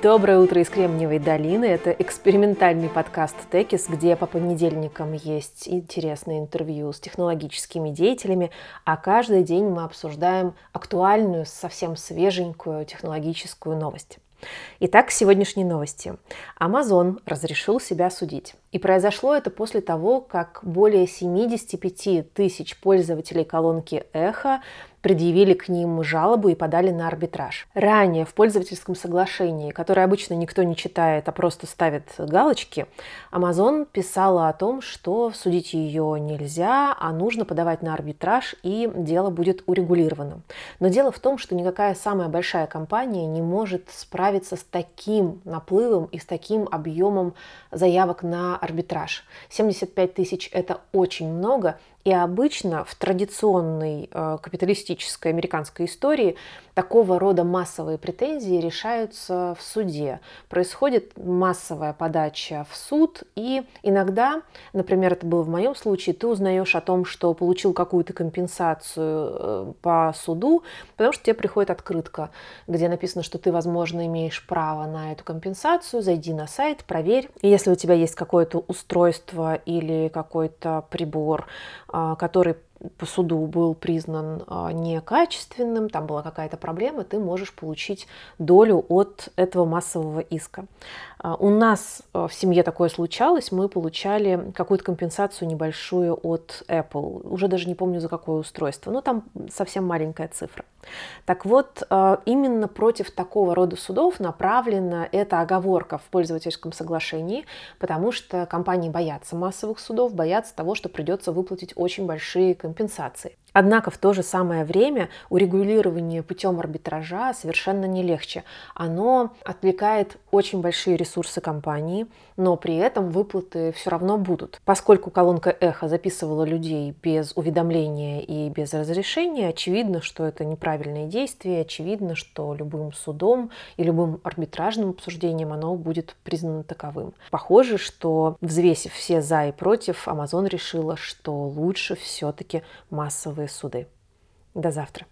Доброе утро из Кремниевой долины. Это экспериментальный подкаст Текис, где по понедельникам есть интересные интервью с технологическими деятелями, а каждый день мы обсуждаем актуальную, совсем свеженькую технологическую новость. Итак, сегодняшние новости. Amazon разрешил себя судить. И произошло это после того, как более 75 тысяч пользователей колонки Эхо предъявили к ним жалобу и подали на арбитраж. Ранее в пользовательском соглашении, которое обычно никто не читает, а просто ставит галочки, Amazon писала о том, что судить ее нельзя, а нужно подавать на арбитраж, и дело будет урегулировано. Но дело в том, что никакая самая большая компания не может справиться с таким наплывом и с таким объемом заявок на арбитраж. 75 тысяч – это очень много, и обычно в традиционной э, капиталистической американской истории такого рода массовые претензии решаются в суде. Происходит массовая подача в суд, и иногда, например, это было в моем случае, ты узнаешь о том, что получил какую-то компенсацию э, по суду, потому что тебе приходит открытка, где написано, что ты, возможно, имеешь право на эту компенсацию, зайди на сайт, проверь. И если у тебя есть какое-то устройство или какой-то прибор, а, который по суду был признан а, некачественным, там была какая-то проблема, ты можешь получить долю от этого массового иска. А, у нас в семье такое случалось, мы получали какую-то компенсацию небольшую от Apple, уже даже не помню за какое устройство, но там совсем маленькая цифра. Так вот, именно против такого рода судов направлена эта оговорка в пользовательском соглашении, потому что компании боятся массовых судов, боятся того, что придется выплатить очень большие компенсации компенсации. Однако в то же самое время урегулирование путем арбитража совершенно не легче. Оно отвлекает очень большие ресурсы компании, но при этом выплаты все равно будут. Поскольку колонка эхо записывала людей без уведомления и без разрешения, очевидно, что это неправильное действие, очевидно, что любым судом и любым арбитражным обсуждением оно будет признано таковым. Похоже, что взвесив все за и против, Amazon решила, что лучше все-таки массовые суды. До завтра.